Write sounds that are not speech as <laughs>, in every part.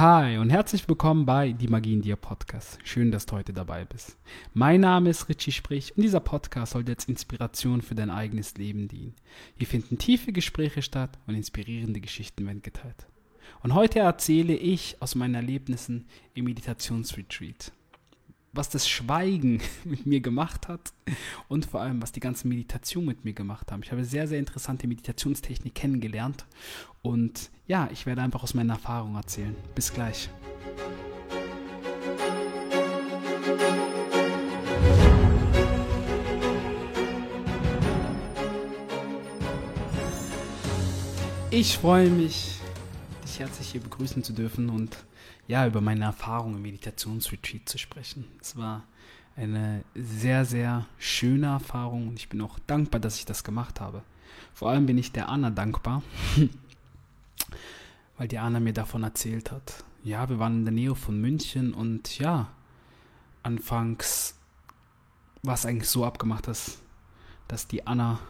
Hi und herzlich willkommen bei Die Magie in dir Podcast. Schön, dass du heute dabei bist. Mein Name ist Richie Sprich und dieser Podcast soll jetzt Inspiration für dein eigenes Leben dienen. Hier finden tiefe Gespräche statt und inspirierende Geschichten werden geteilt. Und heute erzähle ich aus meinen Erlebnissen im Meditationsretreat was das Schweigen <laughs> mit mir gemacht hat und vor allem, was die ganze Meditation mit mir gemacht haben. Ich habe sehr, sehr interessante Meditationstechnik kennengelernt und ja, ich werde einfach aus meiner Erfahrung erzählen. Bis gleich. Ich freue mich, dich herzlich hier begrüßen zu dürfen und ja, über meine Erfahrungen im Meditationsretreat zu sprechen. Es war eine sehr, sehr schöne Erfahrung und ich bin auch dankbar, dass ich das gemacht habe. Vor allem bin ich der Anna dankbar, <laughs> weil die Anna mir davon erzählt hat. Ja, wir waren in der Nähe von München und ja, anfangs war es eigentlich so abgemacht, dass, dass die Anna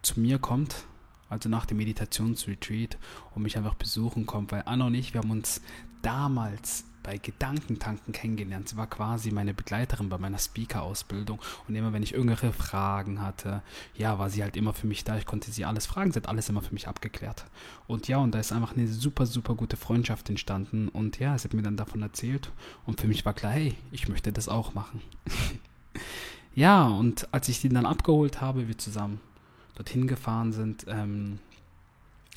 zu mir kommt also nach dem Meditationsretreat und mich einfach besuchen kommt, weil Anna und ich, wir haben uns damals bei Gedankentanken kennengelernt. Sie war quasi meine Begleiterin bei meiner Speaker-Ausbildung und immer wenn ich irgendwelche Fragen hatte, ja, war sie halt immer für mich da. Ich konnte sie alles fragen, sie hat alles immer für mich abgeklärt. Und ja, und da ist einfach eine super, super gute Freundschaft entstanden und ja, sie hat mir dann davon erzählt und für mich war klar, hey, ich möchte das auch machen. <laughs> ja, und als ich sie dann abgeholt habe, wir zusammen dorthin gefahren sind, ähm,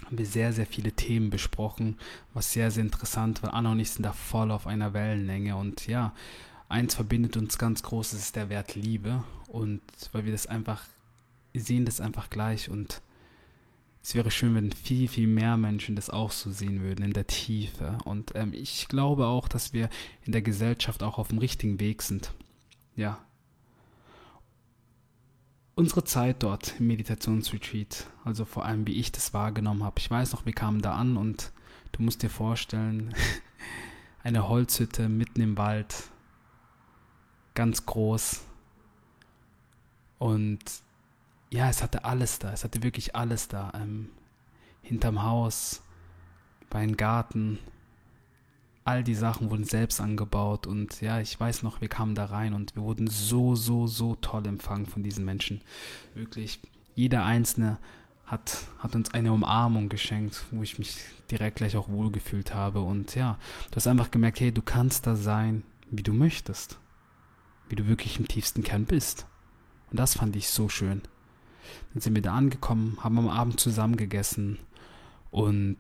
haben wir sehr, sehr viele Themen besprochen, was sehr, sehr interessant war. Anna und ich sind da voll auf einer Wellenlänge und ja, eins verbindet uns ganz groß, das ist der Wert Liebe und weil wir das einfach, sehen das einfach gleich und es wäre schön, wenn viel, viel mehr Menschen das auch so sehen würden, in der Tiefe. Und ähm, ich glaube auch, dass wir in der Gesellschaft auch auf dem richtigen Weg sind. Ja, unsere Zeit dort im Meditationsretreat, also vor allem wie ich das wahrgenommen habe. Ich weiß noch, wir kamen da an und du musst dir vorstellen, <laughs> eine Holzhütte mitten im Wald, ganz groß. Und ja, es hatte alles da, es hatte wirklich alles da. Ähm, hinterm Haus, bei einem Garten, all die Sachen wurden selbst angebaut und ja, ich weiß noch, wir kamen da rein und wir wurden so, so, so toll empfangen von diesen Menschen. Wirklich, jeder Einzelne hat, hat uns eine Umarmung geschenkt, wo ich mich direkt gleich auch wohlgefühlt habe und ja, du hast einfach gemerkt, hey, du kannst da sein, wie du möchtest, wie du wirklich im tiefsten Kern bist. Und das fand ich so schön. Dann sind wir da angekommen, haben am Abend zusammen gegessen und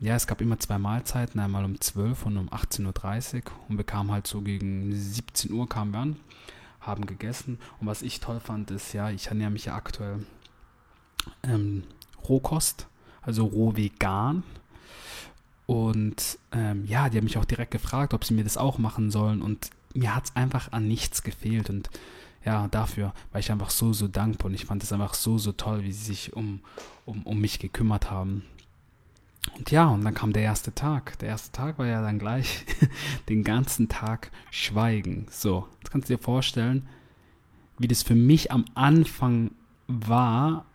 ja, es gab immer zwei Mahlzeiten, einmal um 12 und um 18.30 Uhr und wir kamen halt so gegen 17 Uhr kamen wir an, haben gegessen und was ich toll fand ist, ja, ich ernähre mich ja aktuell ähm, Rohkost, also roh vegan und ähm, ja, die haben mich auch direkt gefragt, ob sie mir das auch machen sollen und mir hat es einfach an nichts gefehlt und ja, dafür war ich einfach so, so dankbar und ich fand es einfach so, so toll, wie sie sich um, um, um mich gekümmert haben. Und ja, und dann kam der erste Tag. Der erste Tag war ja dann gleich <laughs> den ganzen Tag Schweigen. So, jetzt kannst du dir vorstellen, wie das für mich am Anfang war,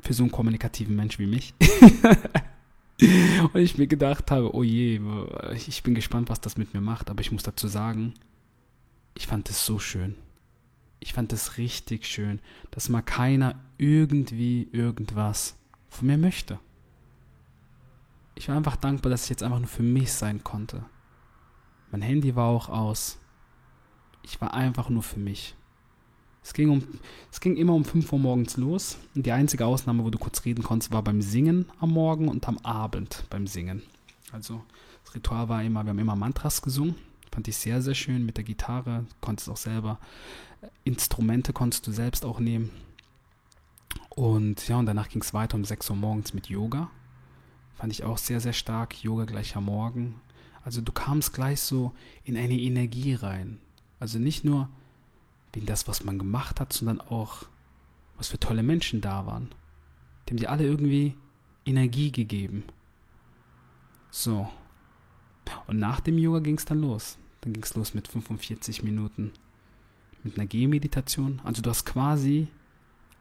für so einen kommunikativen Mensch wie mich. <laughs> und ich mir gedacht habe, oh je, ich bin gespannt, was das mit mir macht. Aber ich muss dazu sagen, ich fand es so schön. Ich fand es richtig schön, dass mal keiner irgendwie irgendwas von mir möchte ich war einfach dankbar, dass ich jetzt einfach nur für mich sein konnte. Mein Handy war auch aus. Ich war einfach nur für mich. Es ging, um, es ging immer um 5 Uhr morgens los. Und die einzige Ausnahme, wo du kurz reden konntest, war beim Singen am Morgen und am Abend beim Singen. Also das Ritual war immer, wir haben immer Mantras gesungen. Fand ich sehr, sehr schön mit der Gitarre. Konntest auch selber. Instrumente konntest du selbst auch nehmen. Und ja, und danach ging es weiter um 6 Uhr morgens mit Yoga. Fand ich auch sehr, sehr stark. Yoga gleicher Morgen. Also du kamst gleich so in eine Energie rein. Also nicht nur wegen das, was man gemacht hat, sondern auch, was für tolle Menschen da waren. Die haben dir alle irgendwie Energie gegeben. So. Und nach dem Yoga ging es dann los. Dann ging es los mit 45 Minuten mit einer Gehmeditation. Also du hast quasi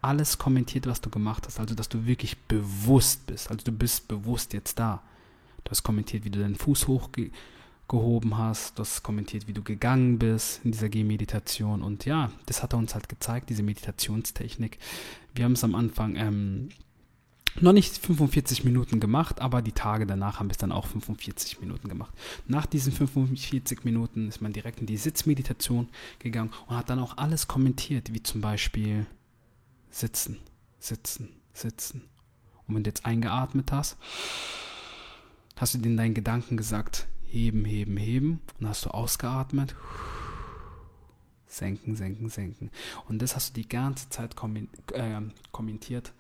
alles kommentiert, was du gemacht hast. Also, dass du wirklich bewusst bist. Also, du bist bewusst jetzt da. Du hast kommentiert, wie du deinen Fuß hochgehoben hast. Du hast kommentiert, wie du gegangen bist in dieser Gehmeditation. Und ja, das hat er uns halt gezeigt, diese Meditationstechnik. Wir haben es am Anfang ähm, noch nicht 45 Minuten gemacht, aber die Tage danach haben wir es dann auch 45 Minuten gemacht. Nach diesen 45 Minuten ist man direkt in die Sitzmeditation gegangen und hat dann auch alles kommentiert, wie zum Beispiel sitzen, sitzen, sitzen. Und wenn du jetzt eingeatmet hast, hast du dir in deinen Gedanken gesagt, heben, heben, heben. Und hast du ausgeatmet, senken, senken, senken. Und das hast du die ganze Zeit äh, kommentiert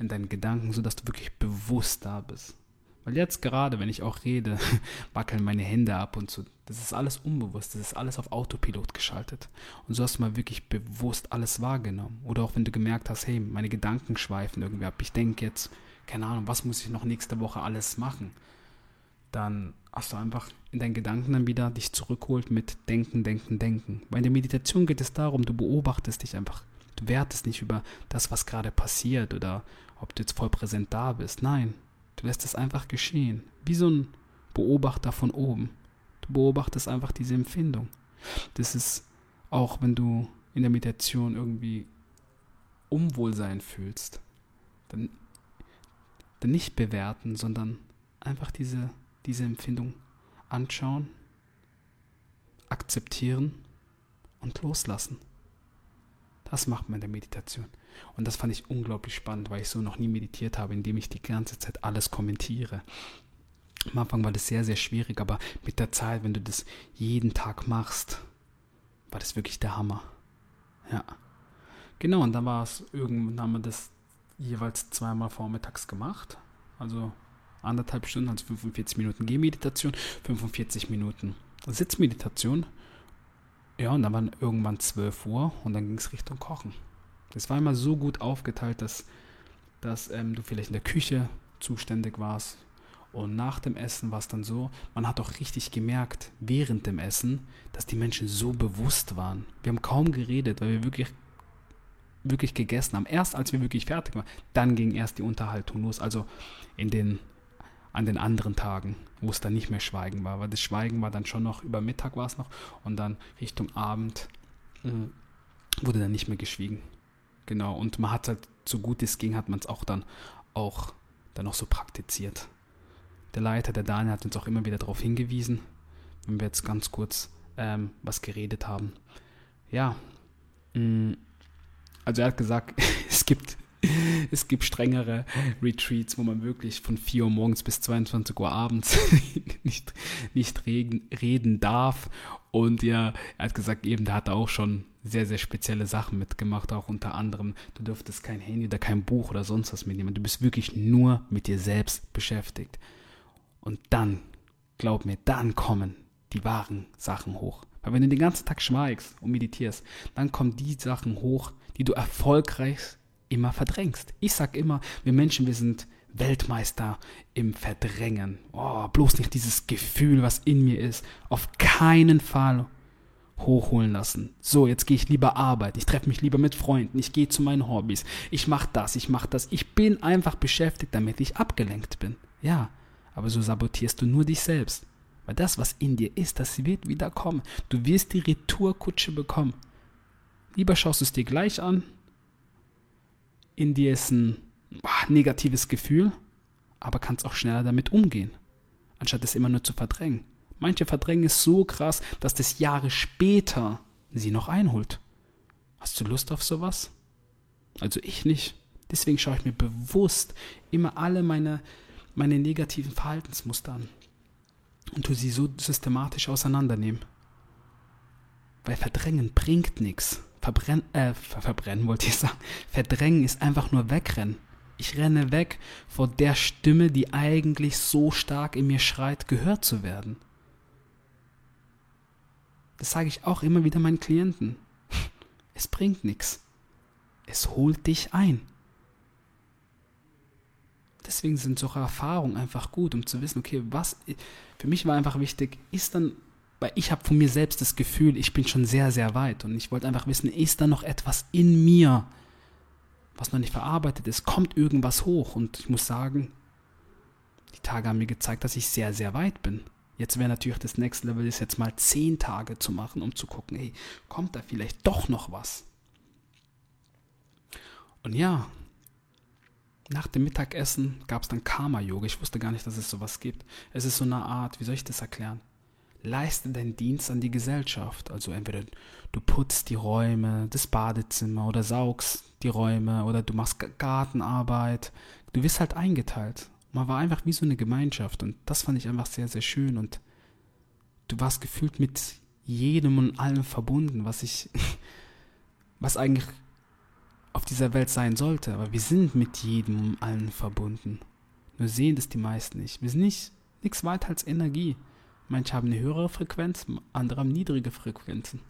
in deinen Gedanken, sodass du wirklich bewusst da bist. Weil jetzt gerade, wenn ich auch rede, <laughs> wackeln meine Hände ab und so. Das ist alles unbewusst, das ist alles auf Autopilot geschaltet. Und so hast du mal wirklich bewusst alles wahrgenommen. Oder auch wenn du gemerkt hast, hey, meine Gedanken schweifen irgendwie ab. Ich denke jetzt, keine Ahnung, was muss ich noch nächste Woche alles machen? Dann hast du einfach in deinen Gedanken dann wieder dich zurückholt mit Denken, Denken, Denken. Weil in der Meditation geht es darum, du beobachtest dich einfach. Du wertest nicht über das, was gerade passiert oder ob du jetzt voll präsent da bist. Nein, du lässt es einfach geschehen. Wie so ein Beobachter von oben. Du beobachtest einfach diese Empfindung. Das ist auch, wenn du in der Meditation irgendwie Unwohlsein fühlst, dann, dann nicht bewerten, sondern einfach diese, diese Empfindung anschauen, akzeptieren und loslassen. Das macht man in der Meditation. Und das fand ich unglaublich spannend, weil ich so noch nie meditiert habe, indem ich die ganze Zeit alles kommentiere. Am Anfang war das sehr, sehr schwierig, aber mit der Zeit, wenn du das jeden Tag machst, war das wirklich der Hammer. Ja. Genau, und dann war es, irgendwann haben wir das jeweils zweimal vormittags gemacht. Also anderthalb Stunden, also 45 Minuten Gehmeditation, 45 Minuten Sitzmeditation. Ja, und dann war irgendwann 12 Uhr und dann ging es Richtung Kochen. Das war immer so gut aufgeteilt, dass, dass ähm, du vielleicht in der Küche zuständig warst. Und nach dem Essen war es dann so, man hat auch richtig gemerkt, während dem Essen, dass die Menschen so bewusst waren. Wir haben kaum geredet, weil wir wirklich, wirklich gegessen haben. Erst als wir wirklich fertig waren, dann ging erst die Unterhaltung los. Also in den, an den anderen Tagen, wo es dann nicht mehr Schweigen war. Weil das Schweigen war dann schon noch, über Mittag war es noch. Und dann Richtung Abend äh, wurde dann nicht mehr geschwiegen. Genau, und man hat halt, so gut es ging, hat man es auch dann auch dann auch so praktiziert. Der Leiter, der Daniel, hat uns auch immer wieder darauf hingewiesen, wenn wir jetzt ganz kurz ähm, was geredet haben. Ja, mh, mm, also er hat gesagt, <laughs> es gibt, <laughs> es gibt strengere Retreats, wo man wirklich von 4 Uhr morgens bis 22 Uhr abends <laughs> nicht, nicht reden, reden darf. Und ja, er hat gesagt, eben, da hat er auch schon sehr, sehr spezielle Sachen mitgemacht, auch unter anderem, du dürftest kein Handy oder kein Buch oder sonst was mitnehmen. Du bist wirklich nur mit dir selbst beschäftigt. Und dann, glaub mir, dann kommen die wahren Sachen hoch. Weil wenn du den ganzen Tag schweigst und meditierst, dann kommen die Sachen hoch, die du erfolgreich immer verdrängst. Ich sag immer, wir Menschen, wir sind Weltmeister im Verdrängen. Oh, bloß nicht dieses Gefühl, was in mir ist. Auf keinen Fall hochholen lassen. So, jetzt gehe ich lieber arbeiten, ich treffe mich lieber mit Freunden, ich gehe zu meinen Hobbys, ich mache das, ich mache das. Ich bin einfach beschäftigt, damit ich abgelenkt bin. Ja, aber so sabotierst du nur dich selbst. Weil das, was in dir ist, das wird wieder kommen. Du wirst die Retourkutsche bekommen. Lieber schaust du es dir gleich an. In dir ist ein boah, negatives Gefühl, aber kannst auch schneller damit umgehen, anstatt es immer nur zu verdrängen. Manche verdrängen es so krass, dass das Jahre später sie noch einholt. Hast du Lust auf sowas? Also ich nicht. Deswegen schaue ich mir bewusst immer alle meine, meine negativen Verhaltensmuster an und tu sie so systematisch auseinandernehmen. Weil Verdrängen bringt nichts. Verbrennen, äh, verbrennen wollte ich sagen. Verdrängen ist einfach nur wegrennen. Ich renne weg vor der Stimme, die eigentlich so stark in mir schreit, gehört zu werden. Das sage ich auch immer wieder meinen Klienten. <laughs> Es bringt nichts. Es holt dich ein. Deswegen sind solche Erfahrungen einfach gut, um zu wissen, okay, was für mich war einfach wichtig, ist dann, weil ich habe von mir selbst das Gefühl, ich bin schon sehr, sehr weit und ich wollte einfach wissen, ist da noch etwas in mir, was noch nicht verarbeitet ist, kommt irgendwas hoch und ich muss sagen, die Tage haben mir gezeigt, dass ich sehr, sehr weit bin. Jetzt wäre natürlich das Next Level ist jetzt mal zehn Tage zu machen, um zu gucken, hey, kommt da vielleicht doch noch was? Und ja, nach dem Mittagessen gab es dann Karma-Yoga. Ich wusste gar nicht, dass es sowas gibt. Es ist so eine Art, wie soll ich das erklären? Leiste deinen Dienst an die Gesellschaft. Also entweder du putzt die Räume, das Badezimmer oder saugst die Räume oder du machst Gartenarbeit. Du wirst halt eingeteilt. Man war einfach wie so eine Gemeinschaft und das fand ich einfach sehr, sehr schön und du warst gefühlt mit jedem und allem verbunden, was ich, <laughs> was eigentlich auf dieser Welt sein sollte. Aber wir sind mit jedem und allen verbunden. Nur sehen das die meisten nicht. Wir sind nicht nichts weiter als Energie. Manche haben eine höhere Frequenz, andere haben niedrige Frequenzen.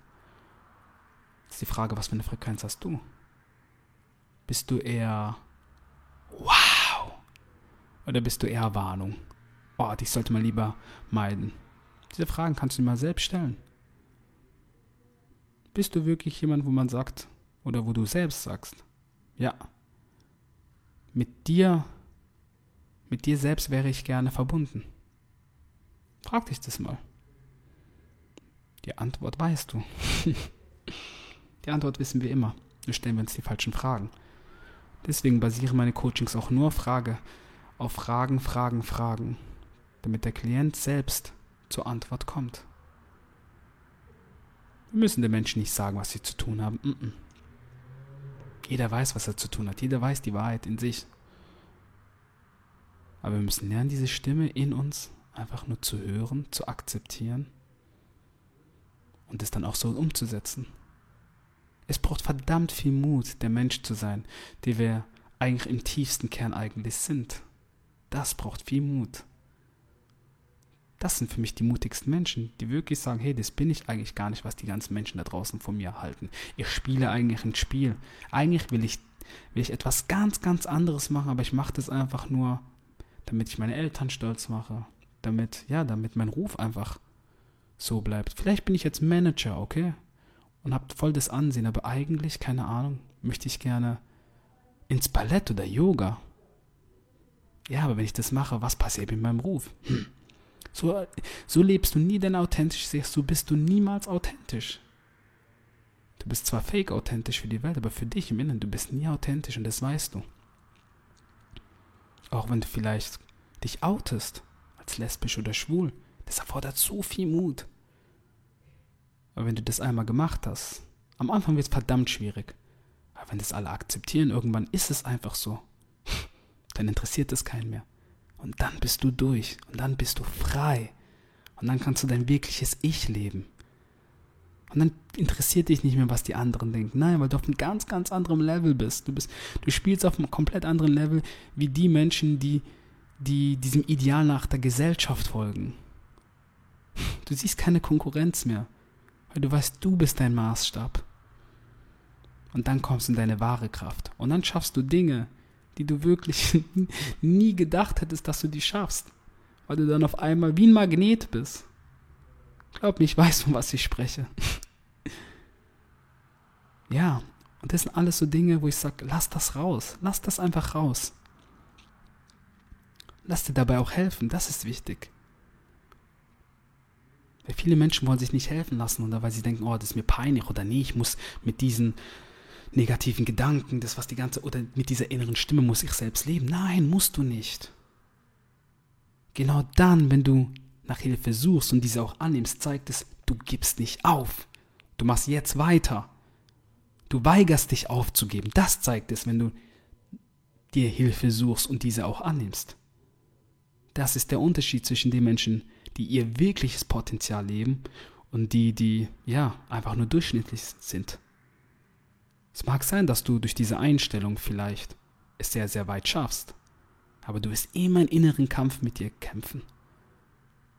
Jetzt ist die Frage, was für eine Frequenz hast du? Bist du eher Wow? Oder bist du eher Warnung? Oh, dich sollte man lieber meiden. Diese Fragen kannst du dir mal selbst stellen. Bist du wirklich jemand, wo man sagt, oder wo du selbst sagst, ja, mit dir, mit dir selbst wäre ich gerne verbunden? Frag dich das mal. Die Antwort weißt du. <laughs> die Antwort wissen wir immer. Nur stellen wir uns die falschen Fragen. Deswegen basieren meine Coachings auch nur Frage auf Fragen, Fragen, Fragen, damit der Klient selbst zur Antwort kommt. Wir müssen den Menschen nicht sagen, was sie zu tun haben. Mm -mm. Jeder weiß, was er zu tun hat. Jeder weiß die Wahrheit in sich. Aber wir müssen lernen, diese Stimme in uns einfach nur zu hören, zu akzeptieren und es dann auch so umzusetzen. Es braucht verdammt viel Mut, der Mensch zu sein, der wir eigentlich im tiefsten Kern eigentlich sind. Das braucht viel Mut. Das sind für mich die mutigsten Menschen, die wirklich sagen, hey, das bin ich eigentlich gar nicht, was die ganzen Menschen da draußen von mir halten. Ich spiele eigentlich ein Spiel. Eigentlich will ich, will ich etwas ganz, ganz anderes machen, aber ich mache das einfach nur, damit ich meine Eltern stolz mache, damit, ja, damit mein Ruf einfach so bleibt. Vielleicht bin ich jetzt Manager, okay? Und habe voll das Ansehen, aber eigentlich, keine Ahnung, möchte ich gerne ins Ballett oder Yoga. Ja, aber wenn ich das mache, was passiert mit meinem Ruf? Hm. So, so lebst du nie dein authentisch Selbst, so bist du niemals authentisch. Du bist zwar fake authentisch für die Welt, aber für dich im Inneren, du bist nie authentisch und das weißt du. Auch wenn du vielleicht dich outest als lesbisch oder schwul. Das erfordert so viel Mut. Aber wenn du das einmal gemacht hast, am Anfang wird es verdammt schwierig. Aber wenn das alle akzeptieren, irgendwann ist es einfach so. <laughs> Dann interessiert es keinen mehr. Und dann bist du durch. Und dann bist du frei. Und dann kannst du dein wirkliches Ich leben. Und dann interessiert dich nicht mehr, was die anderen denken. Nein, weil du auf einem ganz, ganz anderen Level bist. Du, bist, du spielst auf einem komplett anderen Level wie die Menschen, die die diesem Ideal nach der Gesellschaft folgen. Du siehst keine Konkurrenz mehr, weil du weißt, du bist dein Maßstab. Und dann kommst du in deine wahre Kraft. Und dann schaffst du Dinge, die du wirklich <laughs> nie gedacht hättest, dass du die schaffst. Weil du dann auf einmal wie ein Magnet bist. Glaub mir, ich weiß, von was ich spreche. <laughs> ja, und das sind alles so Dinge, wo ich sage, lass das raus. Lass das einfach raus. Lass dir dabei auch helfen, das ist wichtig. Weil viele Menschen wollen sich nicht helfen lassen oder weil sie denken, oh, das ist mir peinlich oder nee, ich muss mit diesen negativen Gedanken, das was die ganze oder mit dieser inneren Stimme muss ich selbst leben. Nein, musst du nicht. Genau dann, wenn du nach Hilfe suchst und diese auch annimmst, zeigt es, du gibst nicht auf. Du machst jetzt weiter. Du weigerst dich aufzugeben. Das zeigt es, wenn du dir Hilfe suchst und diese auch annimmst. Das ist der Unterschied zwischen den Menschen, die ihr wirkliches Potenzial leben und die, die ja einfach nur durchschnittlich sind. Es mag sein, dass du durch diese Einstellung vielleicht es sehr, sehr weit schaffst, aber du wirst immer einen inneren Kampf mit dir kämpfen.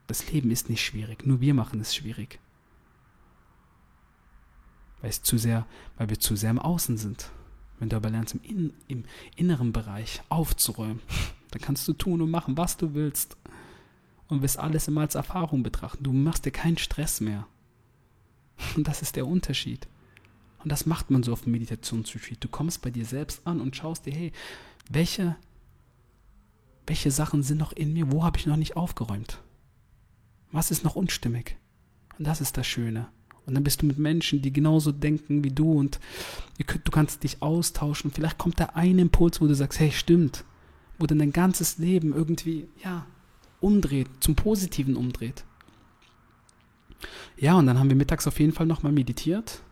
Das Leben ist nicht schwierig, nur wir machen es schwierig. Weil, es zu sehr, weil wir zu sehr im Außen sind. Wenn du aber lernst, im, in, im inneren Bereich aufzuräumen, dann kannst du tun und machen, was du willst. Und wirst alles immer als Erfahrung betrachten. Du machst dir keinen Stress mehr. Und das ist der Unterschied. Und das macht man so auf dem Meditationsretreat. Du kommst bei dir selbst an und schaust dir, hey, welche, welche Sachen sind noch in mir, wo habe ich noch nicht aufgeräumt? Was ist noch unstimmig? Und das ist das Schöne. Und dann bist du mit Menschen, die genauso denken wie du und du kannst dich austauschen. Vielleicht kommt da ein Impuls, wo du sagst, hey, stimmt. Wo dann dein ganzes Leben irgendwie, ja, umdreht, zum Positiven umdreht. Ja, und dann haben wir mittags auf jeden Fall nochmal meditiert.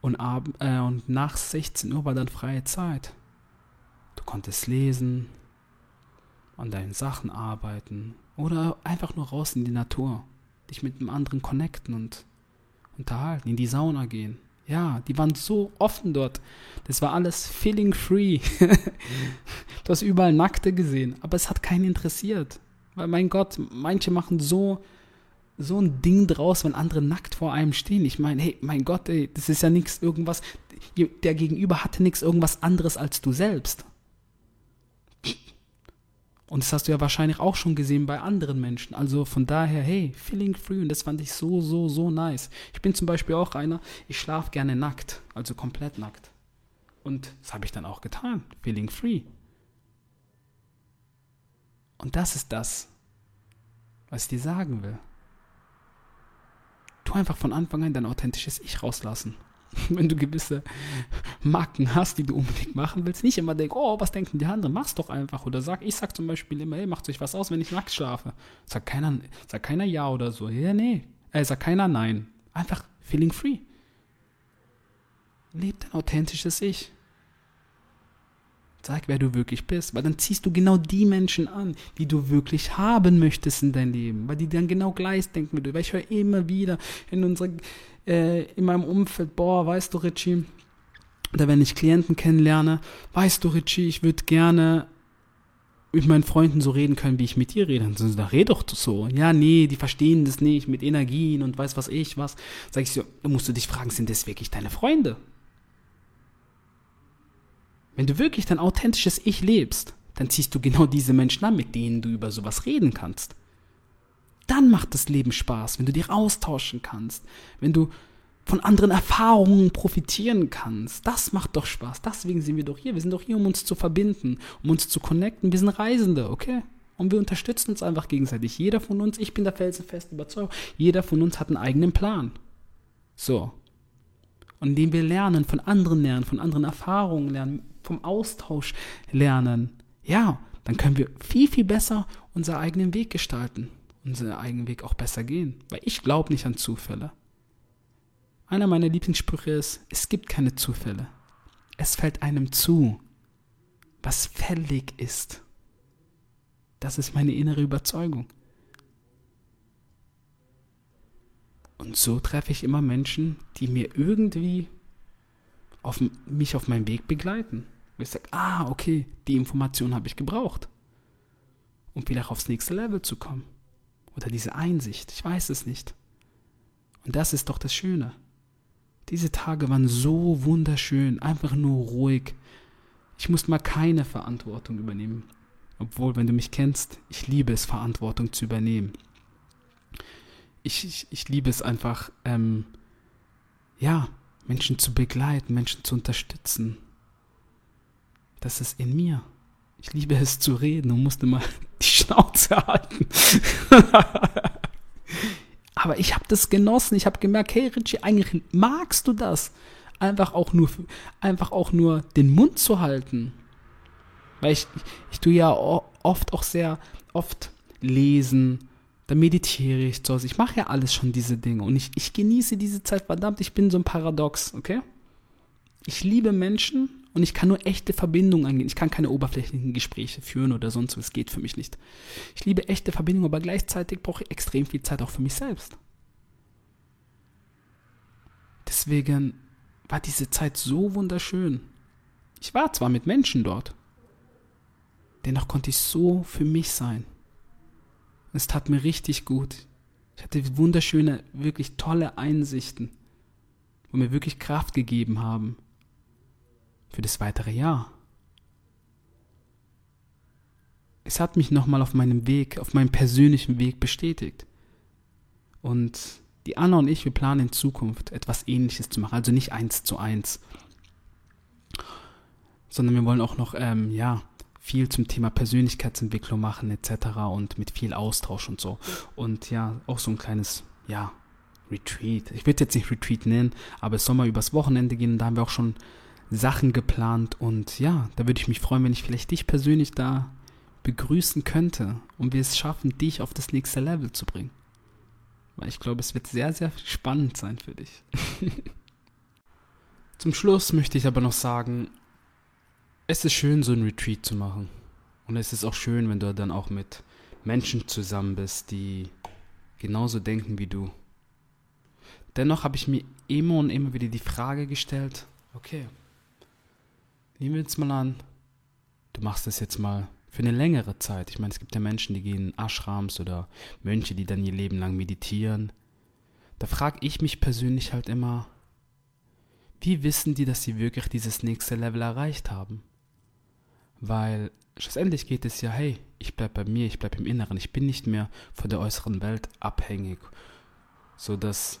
Und, ab, äh, und nach 16 Uhr war dann freie Zeit. Du konntest lesen, an deinen Sachen arbeiten oder einfach nur raus in die Natur, dich mit einem anderen connecten und unterhalten, in die Sauna gehen. Ja, die waren so offen dort. Das war alles feeling free. <laughs> du hast überall Nackte gesehen, aber es hat keinen interessiert. Weil mein Gott, manche machen so so ein Ding draus, wenn andere nackt vor einem stehen. Ich meine, hey, mein Gott, ey, das ist ja nichts irgendwas. Der Gegenüber hatte nichts irgendwas anderes als du selbst. Und das hast du ja wahrscheinlich auch schon gesehen bei anderen Menschen. Also von daher, hey, feeling free. Und das fand ich so, so, so nice. Ich bin zum Beispiel auch einer, ich schlafe gerne nackt, also komplett nackt. Und das habe ich dann auch getan. Feeling free. Und das ist das, was ich dir sagen will. Tu einfach von Anfang an dein authentisches Ich rauslassen. <laughs> wenn du gewisse Marken hast, die du unbedingt machen willst, nicht immer denk, oh, was denken die anderen? Mach's doch einfach. Oder sag, ich sag zum Beispiel immer, hey, macht euch was aus, wenn ich nackt schlafe. Sag keiner, sag keiner ja oder so. Ja, nee. Äh, sag keiner nein. Einfach feeling free. Leb dein authentisches Ich. Sag, wer du wirklich bist, weil dann ziehst du genau die Menschen an, die du wirklich haben möchtest in dein Leben, weil die dann genau gleich denken wie du. Weil ich höre immer wieder in unserer, äh, in meinem Umfeld, boah, weißt du, Richie, oder wenn ich Klienten kennenlerne, weißt du, Richie, ich würde gerne mit meinen Freunden so reden können, wie ich mit dir rede. Dann sagen sie, da red doch so. Ja, nee, die verstehen das nicht mit Energien und weiß was ich was. Sag ich so, musst du dich fragen, sind das wirklich deine Freunde? Wenn du wirklich dein authentisches Ich lebst, dann ziehst du genau diese Menschen an, mit denen du über sowas reden kannst. Dann macht das Leben Spaß, wenn du dich austauschen kannst, wenn du von anderen Erfahrungen profitieren kannst. Das macht doch Spaß. Deswegen sind wir doch hier. Wir sind doch hier, um uns zu verbinden, um uns zu connecten. Wir sind Reisende, okay? Und wir unterstützen uns einfach gegenseitig. Jeder von uns, ich bin der felsenfest überzeugt, jeder von uns hat einen eigenen Plan. So. Und indem wir lernen, von anderen lernen, von anderen Erfahrungen lernen, vom Austausch lernen, ja, dann können wir viel, viel besser unseren eigenen Weg gestalten, unseren eigenen Weg auch besser gehen. Weil ich glaube nicht an Zufälle. Einer meiner Lieblingssprüche ist, es gibt keine Zufälle. Es fällt einem zu, was fällig ist. Das ist meine innere Überzeugung. Und so treffe ich immer Menschen, die mir irgendwie auf, mich auf meinem Weg begleiten. Und ich sage, ah, okay, die Information habe ich gebraucht, um vielleicht aufs nächste Level zu kommen. Oder diese Einsicht, ich weiß es nicht. Und das ist doch das Schöne. Diese Tage waren so wunderschön, einfach nur ruhig. Ich musste mal keine Verantwortung übernehmen. Obwohl, wenn du mich kennst, ich liebe es, Verantwortung zu übernehmen. Ich, ich, ich liebe es einfach, ähm, ja, Menschen zu begleiten, Menschen zu unterstützen, das ist in mir. Ich liebe es zu reden und musste mal <laughs> die Schnauze halten. <laughs> Aber ich habe das genossen. Ich habe gemerkt, hey Richie, eigentlich magst du das. Einfach auch nur, einfach auch nur den Mund zu halten. Weil ich, ich, ich tue ja oft auch sehr, oft lesen, dann meditiere ich zu Hause. Ich mache ja alles schon diese Dinge und ich, ich genieße diese Zeit. Verdammt, ich bin so ein Paradox, okay? Ich liebe Menschen und ich kann nur echte Verbindungen eingehen. Ich kann keine oberflächlichen Gespräche führen oder sonst was. Geht für mich nicht. Ich liebe echte Verbindungen, aber gleichzeitig brauche ich extrem viel Zeit auch für mich selbst. Deswegen war diese Zeit so wunderschön. Ich war zwar mit Menschen dort, dennoch konnte ich so für mich sein. Es tat mir richtig gut. Ich hatte wunderschöne, wirklich tolle Einsichten, wo mir wirklich Kraft gegeben haben für das weitere Jahr. Es hat mich nochmal auf meinem Weg, auf meinem persönlichen Weg bestätigt. Und die Anna und ich, wir planen in Zukunft etwas Ähnliches zu machen, also nicht eins zu eins, sondern wir wollen auch noch, ähm, ja, viel zum Thema Persönlichkeitsentwicklung machen etc. und mit viel Austausch und so. Und ja, auch so ein kleines, ja, Retreat. Ich würde jetzt nicht Retreat nennen, aber es soll mal übers Wochenende gehen. Da haben wir auch schon Sachen geplant. Und ja, da würde ich mich freuen, wenn ich vielleicht dich persönlich da begrüßen könnte und wir es schaffen, dich auf das nächste Level zu bringen. Weil ich glaube, es wird sehr, sehr spannend sein für dich. <laughs> Zum Schluss möchte ich aber noch sagen, es ist schön, so ein Retreat zu machen. Und es ist auch schön, wenn du dann auch mit Menschen zusammen bist, die genauso denken wie du. Dennoch habe ich mir immer und immer wieder die Frage gestellt, okay, nehmen wir jetzt mal an, du machst das jetzt mal für eine längere Zeit. Ich meine, es gibt ja Menschen, die gehen in Ashrams oder Mönche, die dann ihr Leben lang meditieren. Da frage ich mich persönlich halt immer, wie wissen die, dass sie wirklich dieses nächste Level erreicht haben? Weil schlussendlich geht es ja, hey, ich bleib bei mir, ich bleib im Inneren, ich bin nicht mehr von der äußeren Welt abhängig, so dass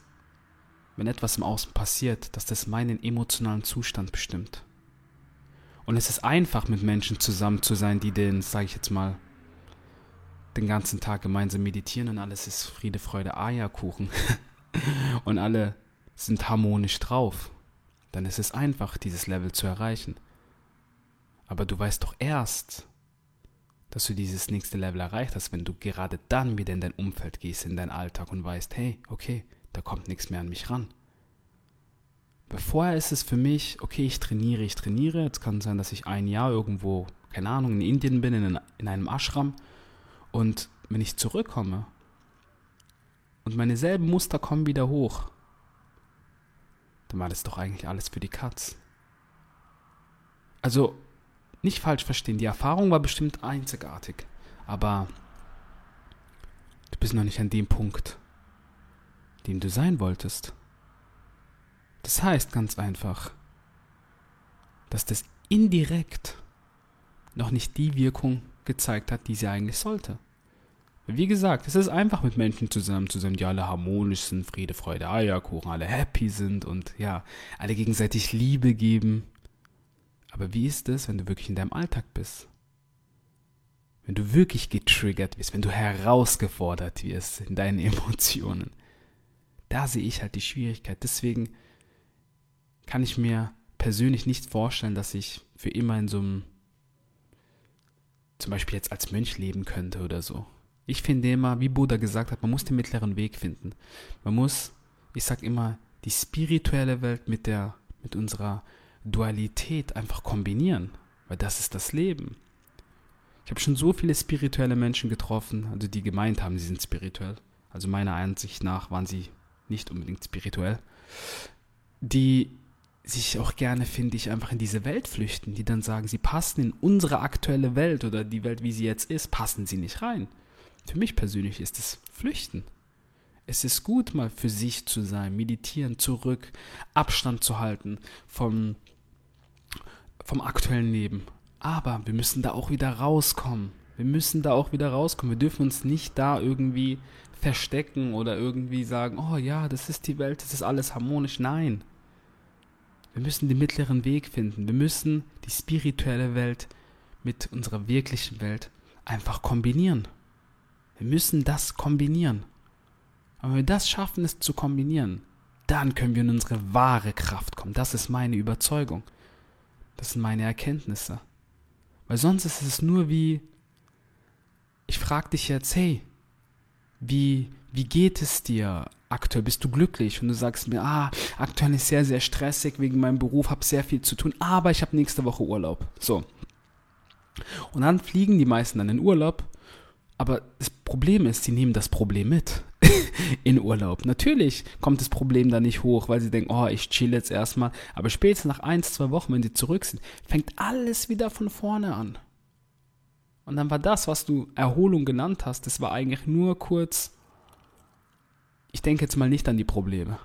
wenn etwas im Außen passiert, dass das meinen emotionalen Zustand bestimmt. Und es ist einfach, mit Menschen zusammen zu sein, die den, sage ich jetzt mal, den ganzen Tag gemeinsam meditieren und alles ist Friede, Freude, Eierkuchen. <laughs> und alle sind harmonisch drauf. Dann ist es einfach, dieses Level zu erreichen. Aber du weißt doch erst, dass du dieses nächste Level erreicht hast, wenn du gerade dann wieder in dein Umfeld gehst, in deinen Alltag und weißt, hey, okay, da kommt nichts mehr an mich ran. Vorher ist es für mich, okay, ich trainiere, ich trainiere. Jetzt kann es sein, dass ich ein Jahr irgendwo, keine Ahnung, in Indien bin, in, in einem Ashram. Und wenn ich zurückkomme und meine selben Muster kommen wieder hoch, dann war das doch eigentlich alles für die Katz. Also, nicht falsch verstehen, die Erfahrung war bestimmt einzigartig, aber du bist noch nicht an dem Punkt, dem du sein wolltest. Das heißt ganz einfach, dass das indirekt noch nicht die Wirkung gezeigt hat, die sie eigentlich sollte. Wie gesagt, es ist einfach mit Menschen zusammen zu sein, die alle harmonisch sind, Friede, Freude, Eierkuchen, alle happy sind und ja, alle gegenseitig Liebe geben. Aber wie ist es, wenn du wirklich in deinem Alltag bist? Wenn du wirklich getriggert bist, wenn du herausgefordert wirst in deinen <laughs> Emotionen. Da sehe ich halt die Schwierigkeit. Deswegen kann ich mir persönlich nicht vorstellen, dass ich für immer in so einem, zum Beispiel jetzt als Mönch leben könnte oder so. Ich finde immer, wie Buddha gesagt hat, man muss den mittleren Weg finden. Man muss, ich sag immer, die spirituelle Welt mit der, mit unserer Dualität einfach kombinieren, weil das ist das Leben. Ich habe schon so viele spirituelle Menschen getroffen, also die gemeint haben, sie sind spirituell. Also meiner Ansicht nach waren sie nicht unbedingt spirituell, die sich auch gerne, finde ich, einfach in diese Welt flüchten, die dann sagen, sie passen in unsere aktuelle Welt oder die Welt, wie sie jetzt ist, passen sie nicht rein. Für mich persönlich ist es Flüchten. Es ist gut, mal für sich zu sein, meditieren, zurück, Abstand zu halten vom, vom aktuellen Leben. Aber wir müssen da auch wieder rauskommen. Wir müssen da auch wieder rauskommen. Wir dürfen uns nicht da irgendwie verstecken oder irgendwie sagen, oh ja, das ist die Welt, das ist alles harmonisch. Nein, wir müssen den mittleren Weg finden. Wir müssen die spirituelle Welt mit unserer wirklichen Welt einfach kombinieren. Wir müssen das kombinieren. Und wenn wir das schaffen, es zu kombinieren, dann können wir in unsere wahre Kraft kommen. Das ist meine Überzeugung. Das sind meine Erkenntnisse. Weil sonst ist es nur wie, ich frage dich jetzt, hey, wie, wie geht es dir? aktuell bist du glücklich und du sagst mir, ah, aktuell ist sehr, sehr stressig wegen meinem Beruf, habe sehr viel zu tun, aber ich habe nächste Woche Urlaub. So. Und dann fliegen die meisten dann in Urlaub, aber das Problem ist, sie nehmen das Problem mit <laughs> in Urlaub. Natürlich kommt das Problem da nicht hoch, weil sie denken, oh, ich chill jetzt erstmal, aber spätestens nach ein, zwei Wochen, wenn sie zurück sind, fängt alles wieder von vorne an. Und dann war das, was du Erholung genannt hast, das war eigentlich nur kurz ich denke jetzt mal nicht an die Probleme.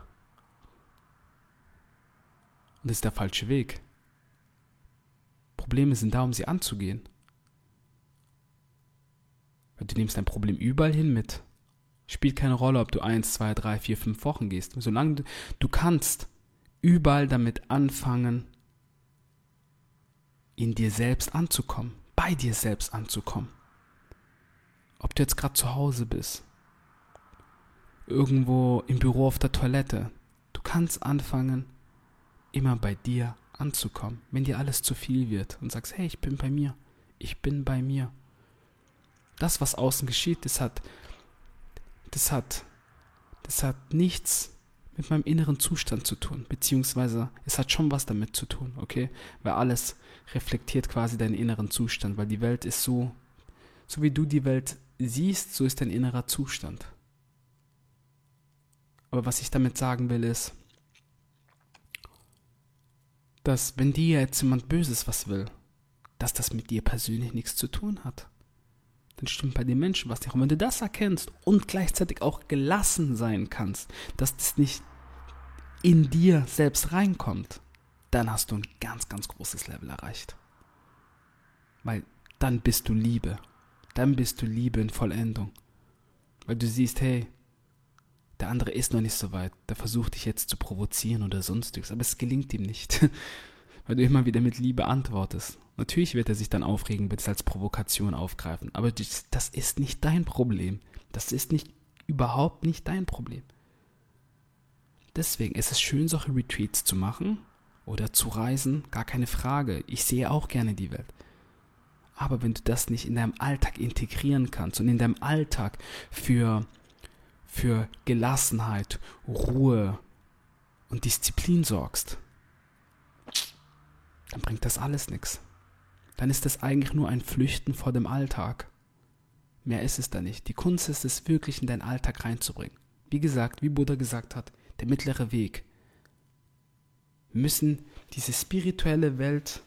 Und das ist der falsche Weg. Probleme sind da, um sie anzugehen. Du nimmst dein Problem überall hin mit. Spielt keine Rolle, ob du eins, zwei, drei, vier, fünf Wochen gehst. Solange du, du kannst überall damit anfangen, in dir selbst anzukommen. bei dir selbst anzukommen. Ob du jetzt gerade zu Hause bist, irgendwo im Büro auf der Toilette, du kannst anfangen, immer bei dir anzukommen, wenn dir alles zu viel wird und sagst, hey, ich bin bei mir, ich bin bei mir. Das, was außen geschieht, das hat, das hat, das hat nichts mit meinem inneren Zustand zu tun, beziehungsweise es hat schon was damit zu tun, okay? Weil alles reflektiert quasi deinen inneren Zustand, weil die Welt ist so, so wie du die Welt siehst, so ist dein innerer Zustand. Aber was ich damit sagen will, ist, dass wenn dir jetzt jemand Böses was will, dass das mit dir persönlich nichts zu tun hat. Dann stimmt bei den Menschen was nicht. Und wenn du das erkennst und gleichzeitig auch gelassen sein kannst, dass das nicht in dir selbst reinkommt, dann hast du ein ganz, ganz großes Level erreicht. Weil dann bist du Liebe. Dann bist du Liebe in Vollendung. Weil du siehst, hey, der andere ist noch nicht so weit. Der versucht dich jetzt zu provozieren oder sonstiges, aber es gelingt ihm nicht. <laughs> Weil du immer wieder mit Liebe antwortest. Natürlich wird er sich dann aufregen, wird es als Provokation aufgreifen. Aber das, ist nicht dein Problem. Das ist nicht überhaupt nicht dein Problem. Deswegen ist es schön, solche Retreats zu machen oder zu reisen, gar keine Frage. Ich sehe auch gerne die Welt. Aber wenn du das nicht in deinem Alltag integrieren kannst und in deinem Alltag für für Gelassenheit, Ruhe und Disziplin sorgst, dann bringt das alles nichts. Dann ist das eigentlich nur ein Flüchten vor dem Alltag. Mehr ist es da nicht. Die Kunst ist es wirklich in deinen Alltag reinzubringen. Wie gesagt, wie Buddha gesagt hat, der mittlere Weg. Wir müssen diese spirituelle Welt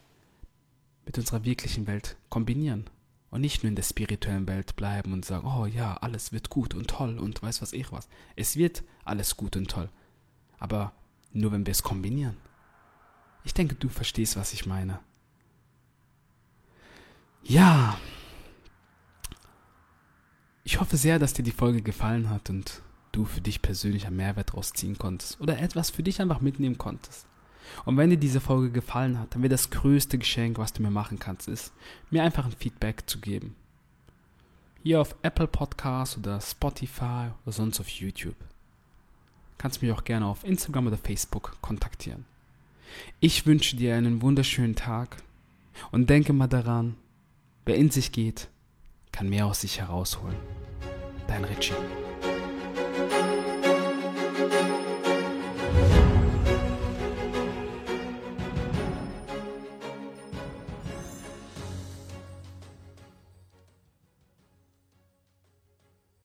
mit unserer wirklichen Welt kombinieren und nicht nur in der spirituellen Welt bleiben und sagen, oh ja, alles wird gut und toll und weiß was ich was. Es wird alles gut und toll, aber nur wenn wir es kombinieren. Ich denke, du verstehst, was ich meine. Ja. Ich hoffe sehr, dass dir die Folge gefallen hat und du für dich persönlich einen Mehrwert rausziehen konntest oder etwas für dich einfach mitnehmen konntest. Und wenn dir diese Folge gefallen hat, dann wäre das größte Geschenk, was du mir machen kannst, ist, mir einfach ein Feedback zu geben. Hier auf Apple Podcasts oder Spotify oder sonst auf YouTube. Kannst mich auch gerne auf Instagram oder Facebook kontaktieren. Ich wünsche dir einen wunderschönen Tag und denke mal daran, wer in sich geht, kann mehr aus sich herausholen. Dein Richie.